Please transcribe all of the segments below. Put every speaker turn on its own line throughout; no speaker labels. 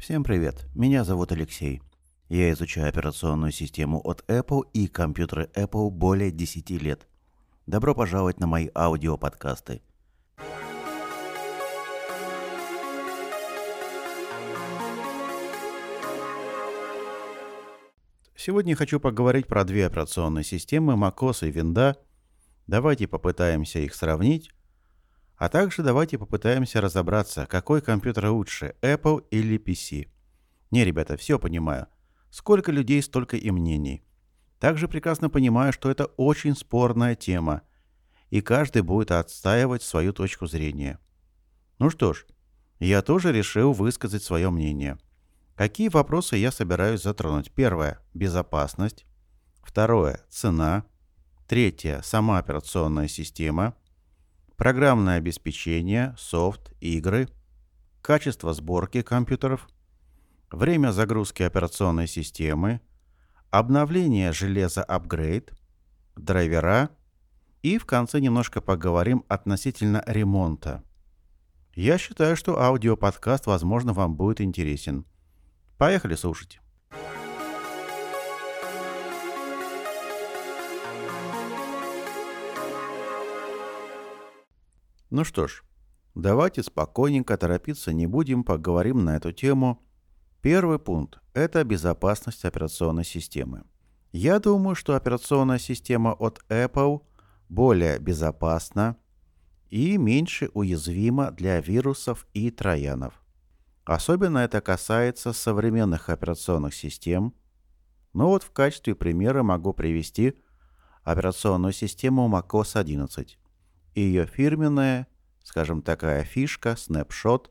Всем привет, меня зовут Алексей. Я изучаю операционную систему от Apple и компьютеры Apple более 10 лет. Добро пожаловать на мои аудиоподкасты. Сегодня хочу поговорить про две операционные системы macOS и Windows. Давайте попытаемся их сравнить, а также давайте попытаемся разобраться, какой компьютер лучше, Apple или PC. Не, ребята, все понимаю. Сколько людей, столько и мнений. Также прекрасно понимаю, что это очень спорная тема, и каждый будет отстаивать свою точку зрения. Ну что ж, я тоже решил высказать свое мнение. Какие вопросы я собираюсь затронуть? Первое – безопасность. Второе – цена. Третье – сама операционная система – программное обеспечение, софт, игры, качество сборки компьютеров, время загрузки операционной системы, обновление железа апгрейд, драйвера и в конце немножко поговорим относительно ремонта. Я считаю, что аудиоподкаст, возможно, вам будет интересен. Поехали слушать. Ну что ж, давайте спокойненько торопиться не будем, поговорим на эту тему. Первый пункт – это безопасность операционной системы. Я думаю, что операционная система от Apple более безопасна и меньше уязвима для вирусов и троянов. Особенно это касается современных операционных систем. Но вот в качестве примера могу привести операционную систему macOS 11 ее фирменная, скажем, такая фишка, снапшот,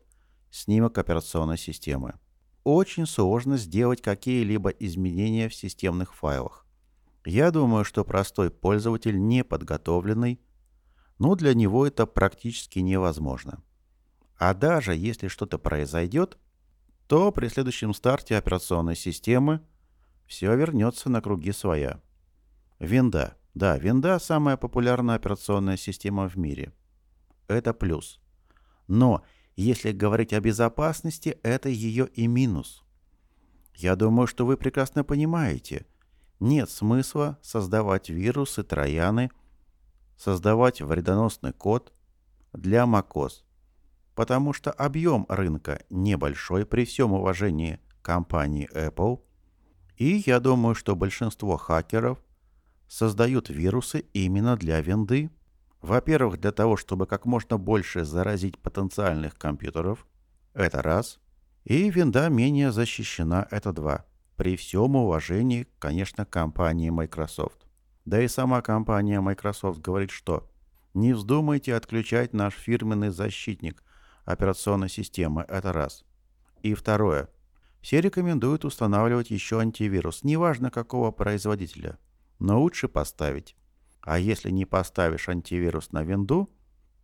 снимок операционной системы. Очень сложно сделать какие-либо изменения в системных файлах. Я думаю, что простой пользователь неподготовленный, но для него это практически невозможно. А даже если что-то произойдет, то при следующем старте операционной системы все вернется на круги своя. Винда. Да, Винда – самая популярная операционная система в мире. Это плюс. Но если говорить о безопасности, это ее и минус. Я думаю, что вы прекрасно понимаете. Нет смысла создавать вирусы, трояны, создавать вредоносный код для macOS, потому что объем рынка небольшой при всем уважении компании Apple, и я думаю, что большинство хакеров – создают вирусы именно для винды. Во-первых, для того, чтобы как можно больше заразить потенциальных компьютеров. Это раз. И винда менее защищена. Это два. При всем уважении, конечно, компании Microsoft. Да и сама компания Microsoft говорит, что не вздумайте отключать наш фирменный защитник операционной системы. Это раз. И второе. Все рекомендуют устанавливать еще антивирус, неважно какого производителя – но лучше поставить. А если не поставишь антивирус на винду,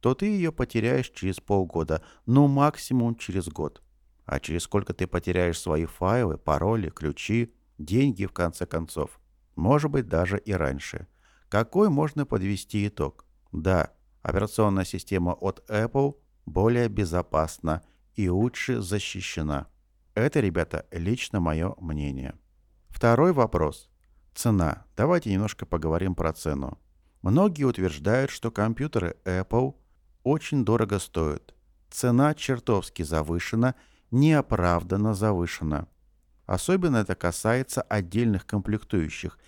то ты ее потеряешь через полгода, ну максимум через год. А через сколько ты потеряешь свои файлы, пароли, ключи, деньги в конце концов. Может быть даже и раньше. Какой можно подвести итог? Да, операционная система от Apple более безопасна и лучше защищена. Это, ребята, лично мое мнение. Второй вопрос. Цена. Давайте немножко поговорим про цену. Многие утверждают, что компьютеры Apple очень дорого стоят. Цена чертовски завышена, неоправданно завышена. Особенно это касается отдельных комплектующих.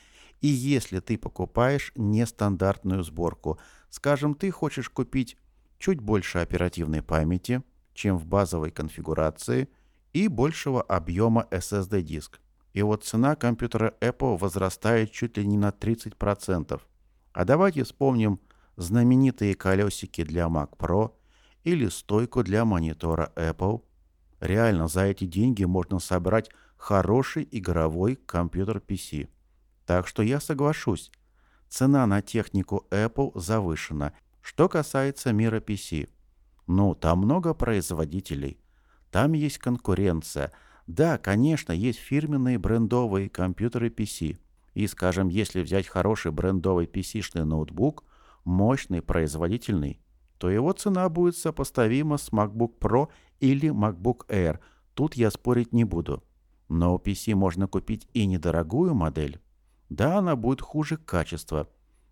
И если ты покупаешь нестандартную сборку, скажем, ты хочешь купить чуть больше оперативной памяти, чем в базовой конфигурации, и большего объема SSD-диск, вот цена компьютера Apple возрастает чуть ли не на 30%. А давайте вспомним знаменитые колесики для Mac Pro или стойку для монитора Apple. Реально, за эти деньги можно собрать хороший игровой компьютер PC. Так что я соглашусь, цена на технику Apple завышена. Что касается мира PC, ну, там много производителей, там есть конкуренция – да, конечно, есть фирменные брендовые компьютеры PC. И, скажем, если взять хороший брендовый PC-шный ноутбук, мощный, производительный, то его цена будет сопоставима с MacBook Pro или MacBook Air, Тут я спорить не буду. Но у PC можно купить и недорогую модель. Да, она будет хуже качества.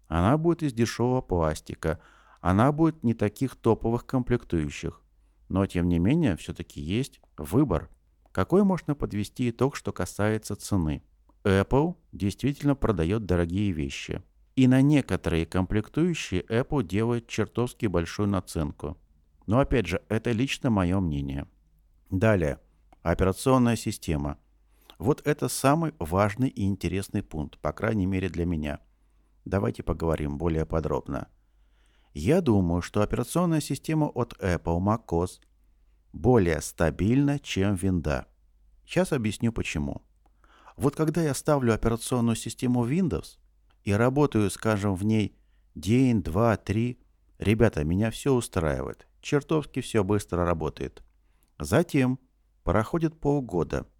Она будет из дешевого пластика. Она будет не таких топовых комплектующих. Но, тем не менее, все-таки есть выбор. Какой можно подвести итог, что касается цены? Apple действительно продает дорогие вещи. И на некоторые комплектующие Apple делает чертовски большую наценку. Но опять же, это лично мое мнение. Далее. Операционная система. Вот это самый важный и интересный пункт, по крайней мере для меня. Давайте поговорим более подробно. Я думаю, что операционная система от Apple macOS более стабильна, чем Windows. Сейчас объясню почему. Вот когда я ставлю операционную систему Windows и работаю, скажем, в ней день, два, три, ребята, меня все устраивает. Чертовски все быстро работает. Затем проходит полгода –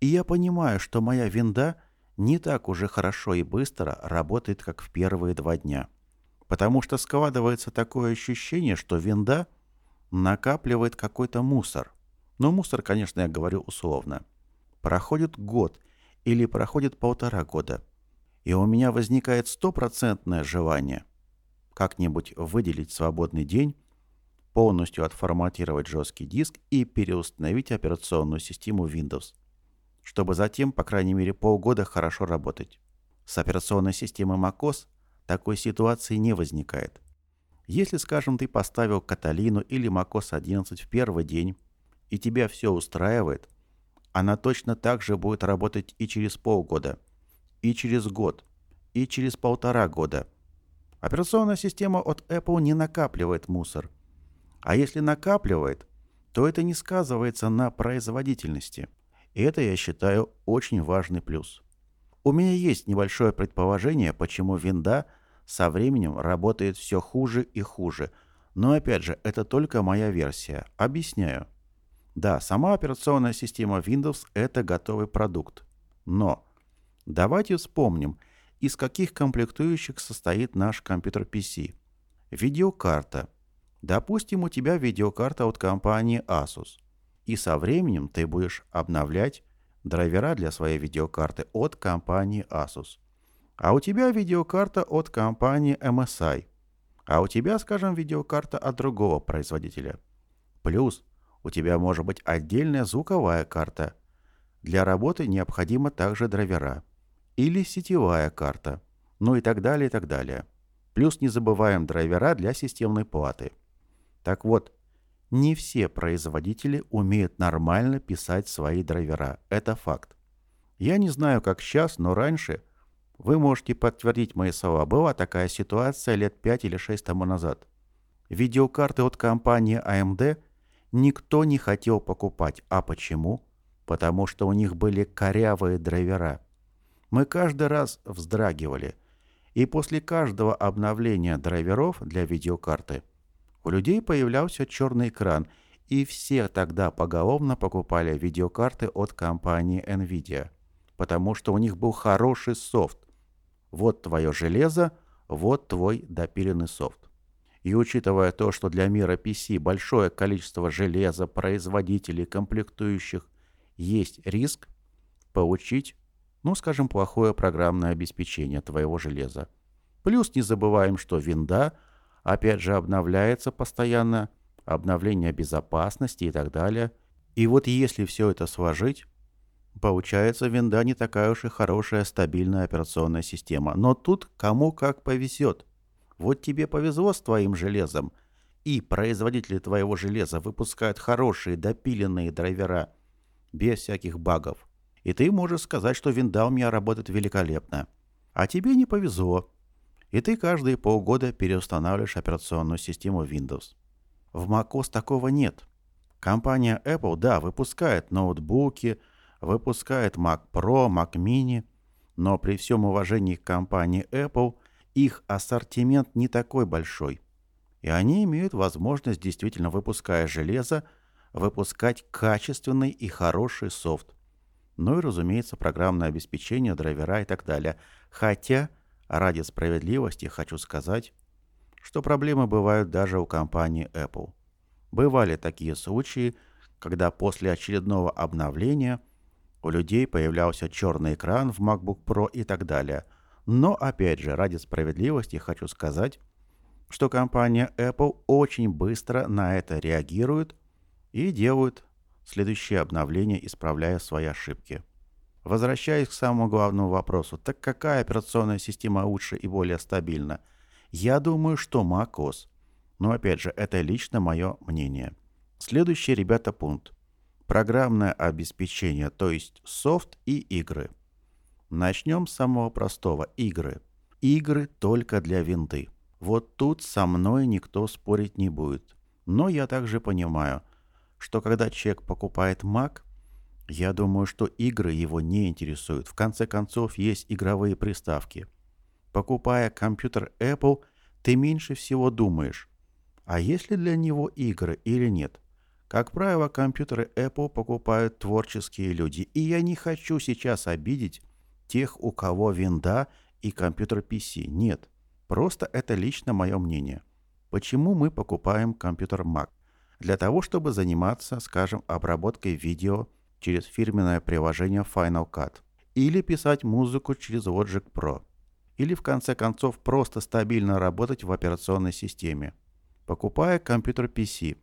и я понимаю, что моя винда не так уже хорошо и быстро работает, как в первые два дня. Потому что складывается такое ощущение, что винда накапливает какой-то мусор. Но мусор, конечно, я говорю условно. Проходит год или проходит полтора года. И у меня возникает стопроцентное желание как-нибудь выделить свободный день, полностью отформатировать жесткий диск и переустановить операционную систему Windows чтобы затем, по крайней мере, полгода хорошо работать. С операционной системой macOS такой ситуации не возникает. Если, скажем, ты поставил Каталину или macOS 11 в первый день, и тебя все устраивает, она точно так же будет работать и через полгода, и через год, и через полтора года. Операционная система от Apple не накапливает мусор. А если накапливает, то это не сказывается на производительности – и это, я считаю, очень важный плюс. У меня есть небольшое предположение, почему винда со временем работает все хуже и хуже. Но опять же, это только моя версия. Объясняю. Да, сама операционная система Windows – это готовый продукт. Но давайте вспомним, из каких комплектующих состоит наш компьютер PC. Видеокарта. Допустим, у тебя видеокарта от компании Asus – и со временем ты будешь обновлять драйвера для своей видеокарты от компании Asus. А у тебя видеокарта от компании MSI. А у тебя, скажем, видеокарта от другого производителя. Плюс у тебя может быть отдельная звуковая карта. Для работы необходимо также драйвера. Или сетевая карта. Ну и так далее, и так далее. Плюс не забываем драйвера для системной платы. Так вот, не все производители умеют нормально писать свои драйвера. Это факт. Я не знаю, как сейчас, но раньше, вы можете подтвердить мои слова, была такая ситуация лет 5 или 6 тому назад. Видеокарты от компании AMD никто не хотел покупать. А почему? Потому что у них были корявые драйвера. Мы каждый раз вздрагивали. И после каждого обновления драйверов для видеокарты – у людей появлялся черный экран, и все тогда поголовно покупали видеокарты от компании NVIDIA, потому что у них был хороший софт. Вот твое железо, вот твой допиленный софт. И учитывая то, что для мира PC большое количество железа, производителей, комплектующих, есть риск получить, ну, скажем, плохое программное обеспечение твоего железа. Плюс не забываем, что винда – опять же обновляется постоянно, обновление безопасности и так далее. И вот если все это сложить, получается винда не такая уж и хорошая стабильная операционная система. Но тут кому как повезет. Вот тебе повезло с твоим железом, и производители твоего железа выпускают хорошие допиленные драйвера без всяких багов. И ты можешь сказать, что винда у меня работает великолепно. А тебе не повезло и ты каждые полгода переустанавливаешь операционную систему Windows. В macOS такого нет. Компания Apple, да, выпускает ноутбуки, выпускает Mac Pro, Mac Mini, но при всем уважении к компании Apple, их ассортимент не такой большой. И они имеют возможность, действительно выпуская железо, выпускать качественный и хороший софт. Ну и, разумеется, программное обеспечение, драйвера и так далее. Хотя Ради справедливости хочу сказать, что проблемы бывают даже у компании Apple. Бывали такие случаи, когда после очередного обновления у людей появлялся черный экран в MacBook Pro и так далее. Но опять же, ради справедливости хочу сказать, что компания Apple очень быстро на это реагирует и делает следующее обновление, исправляя свои ошибки. Возвращаясь к самому главному вопросу, так какая операционная система лучше и более стабильна? Я думаю, что macOS. Но опять же, это лично мое мнение. Следующий, ребята, пункт. Программное обеспечение, то есть софт и игры. Начнем с самого простого. Игры. Игры только для винды. Вот тут со мной никто спорить не будет. Но я также понимаю, что когда человек покупает Mac, я думаю, что игры его не интересуют. В конце концов, есть игровые приставки. Покупая компьютер Apple, ты меньше всего думаешь, а есть ли для него игры или нет. Как правило, компьютеры Apple покупают творческие люди, и я не хочу сейчас обидеть тех, у кого винда и компьютер PC. Нет. Просто это лично мое мнение. Почему мы покупаем компьютер Mac? Для того, чтобы заниматься, скажем, обработкой видео через фирменное приложение Final Cut. Или писать музыку через Logic Pro. Или в конце концов просто стабильно работать в операционной системе. Покупая компьютер PC.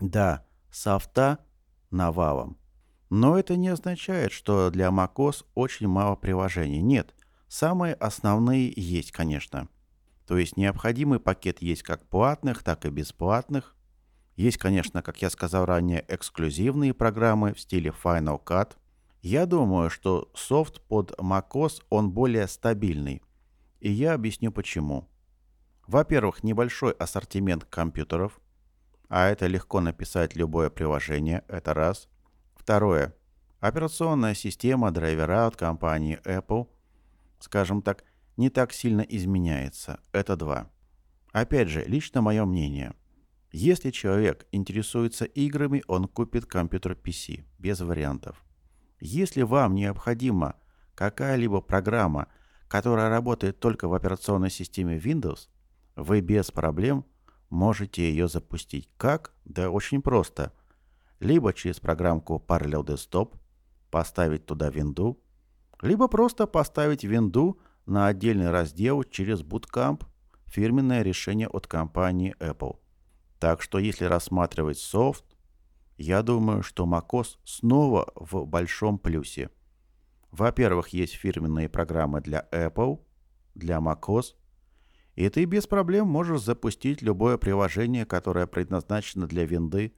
Да, софта навалом. Но это не означает, что для macOS очень мало приложений. Нет, самые основные есть, конечно. То есть необходимый пакет есть как платных, так и бесплатных. Есть, конечно, как я сказал ранее, эксклюзивные программы в стиле Final Cut. Я думаю, что софт под macOS он более стабильный. И я объясню почему. Во-первых, небольшой ассортимент компьютеров, а это легко написать любое приложение, это раз. Второе. Операционная система драйвера от компании Apple, скажем так, не так сильно изменяется. Это два. Опять же, лично мое мнение. Если человек интересуется играми, он купит компьютер PC, без вариантов. Если вам необходима какая-либо программа, которая работает только в операционной системе Windows, вы без проблем можете ее запустить. Как? Да очень просто. Либо через программку Parallel Desktop поставить туда винду, либо просто поставить винду на отдельный раздел через Bootcamp фирменное решение от компании Apple. Так что если рассматривать софт, я думаю, что macOS снова в большом плюсе. Во-первых, есть фирменные программы для Apple, для macOS, и ты без проблем можешь запустить любое приложение, которое предназначено для винды,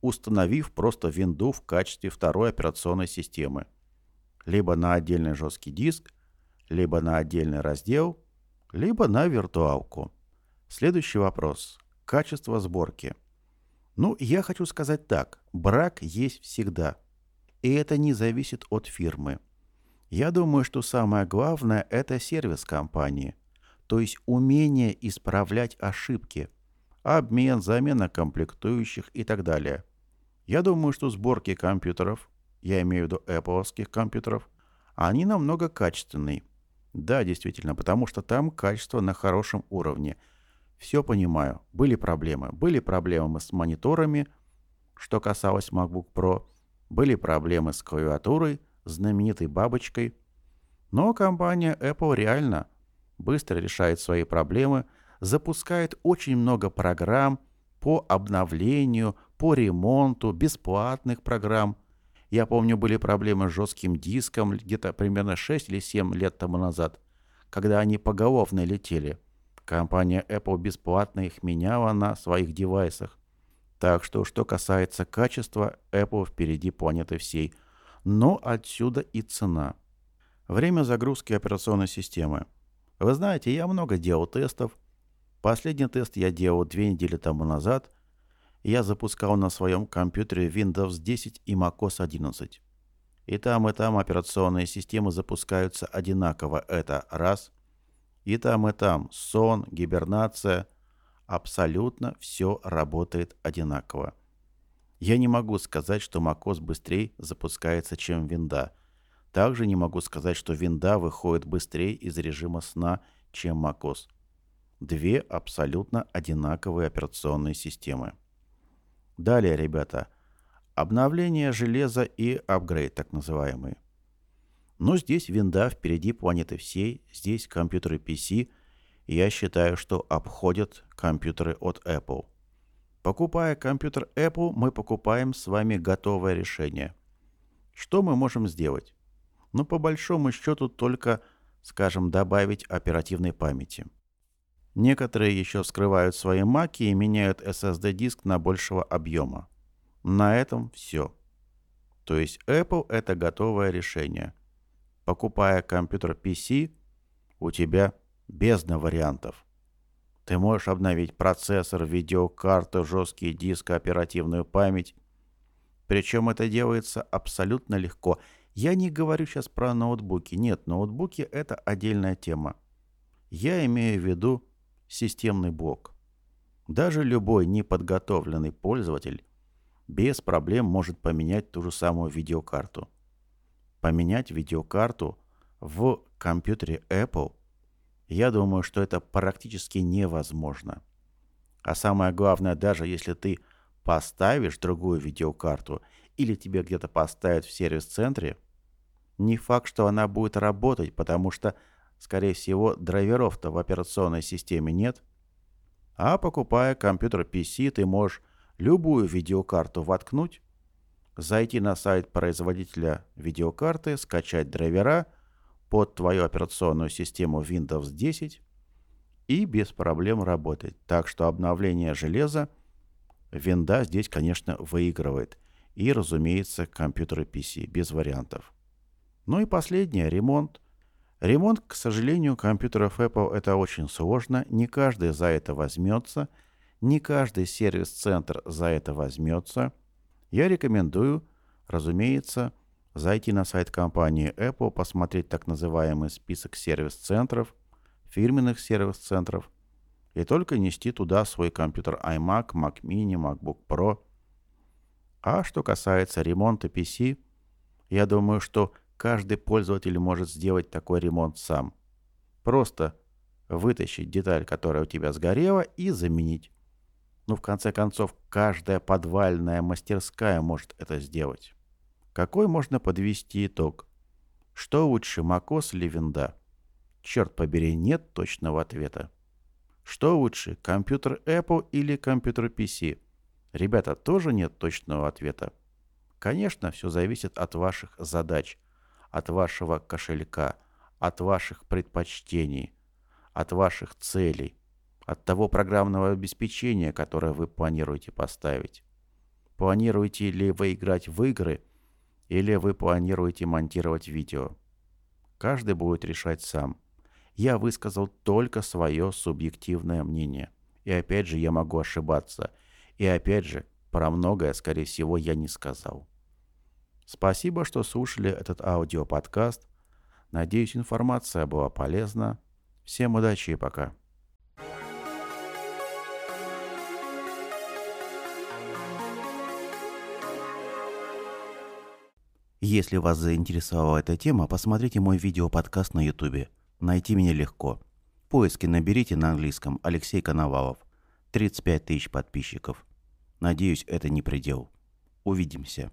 установив просто винду в качестве второй операционной системы. Либо на отдельный жесткий диск, либо на отдельный раздел, либо на виртуалку. Следующий вопрос. Качество сборки. Ну, я хочу сказать так. Брак есть всегда. И это не зависит от фирмы. Я думаю, что самое главное – это сервис компании. То есть умение исправлять ошибки. Обмен, замена комплектующих и так далее. Я думаю, что сборки компьютеров, я имею в виду Apple компьютеров, они намного качественнее. Да, действительно, потому что там качество на хорошем уровне. Все понимаю. Были проблемы. Были проблемы с мониторами, что касалось MacBook Pro. Были проблемы с клавиатурой, знаменитой бабочкой. Но компания Apple реально быстро решает свои проблемы, запускает очень много программ по обновлению, по ремонту, бесплатных программ – я помню, были проблемы с жестким диском где-то примерно 6 или 7 лет тому назад, когда они поголовно летели. Компания Apple бесплатно их меняла на своих девайсах. Так что, что касается качества, Apple впереди планеты всей. Но отсюда и цена. Время загрузки операционной системы. Вы знаете, я много делал тестов. Последний тест я делал две недели тому назад, я запускал на своем компьютере Windows 10 и macOS 11. И там, и там операционные системы запускаются одинаково. Это раз. И там, и там сон, гибернация. Абсолютно все работает одинаково. Я не могу сказать, что macOS быстрее запускается, чем винда. Также не могу сказать, что винда выходит быстрее из режима сна, чем macOS. Две абсолютно одинаковые операционные системы. Далее, ребята, Обновление железа и апгрейд так называемый. Но здесь винда впереди планеты всей, здесь компьютеры PC, я считаю, что обходят компьютеры от Apple. Покупая компьютер Apple, мы покупаем с вами готовое решение. Что мы можем сделать? Ну, по большому счету, только, скажем, добавить оперативной памяти. Некоторые еще вскрывают свои маки и меняют SSD-диск на большего объема. На этом все. То есть Apple это готовое решение – покупая компьютер PC, у тебя бездна вариантов. Ты можешь обновить процессор, видеокарту, жесткий диск, оперативную память. Причем это делается абсолютно легко. Я не говорю сейчас про ноутбуки. Нет, ноутбуки — это отдельная тема. Я имею в виду системный блок. Даже любой неподготовленный пользователь без проблем может поменять ту же самую видеокарту поменять видеокарту в компьютере Apple, я думаю, что это практически невозможно. А самое главное, даже если ты поставишь другую видеокарту или тебе где-то поставят в сервис-центре, не факт, что она будет работать, потому что, скорее всего, драйверов-то в операционной системе нет. А покупая компьютер PC, ты можешь любую видеокарту воткнуть, зайти на сайт производителя видеокарты, скачать драйвера под твою операционную систему Windows 10 и без проблем работать. Так что обновление железа винда здесь, конечно, выигрывает. И, разумеется, компьютеры PC, без вариантов. Ну и последнее, ремонт. Ремонт, к сожалению, компьютеров Apple это очень сложно. Не каждый за это возьмется. Не каждый сервис-центр за это возьмется – я рекомендую, разумеется, зайти на сайт компании Apple, посмотреть так называемый список сервис-центров, фирменных сервис-центров, и только нести туда свой компьютер iMac, Mac Mini, MacBook Pro. А что касается ремонта PC, я думаю, что каждый пользователь может сделать такой ремонт сам. Просто вытащить деталь, которая у тебя сгорела, и заменить. Ну, в конце концов, каждая подвальная мастерская может это сделать. Какой можно подвести итог? Что лучше, Макос или Винда? Черт побери, нет точного ответа. Что лучше, компьютер Apple или компьютер PC? Ребята, тоже нет точного ответа. Конечно, все зависит от ваших задач, от вашего кошелька, от ваших предпочтений, от ваших целей – от того программного обеспечения, которое вы планируете поставить. Планируете ли вы играть в игры, или вы планируете монтировать видео. Каждый будет решать сам. Я высказал только свое субъективное мнение. И опять же, я могу ошибаться. И опять же, про многое, скорее всего, я не сказал. Спасибо, что слушали этот аудиоподкаст. Надеюсь, информация была полезна. Всем удачи и пока. Если вас заинтересовала эта тема, посмотрите мой видео-подкаст на ютубе. Найти меня легко. В поиске наберите на английском Алексей Коновалов. 35 тысяч подписчиков. Надеюсь, это не предел. Увидимся.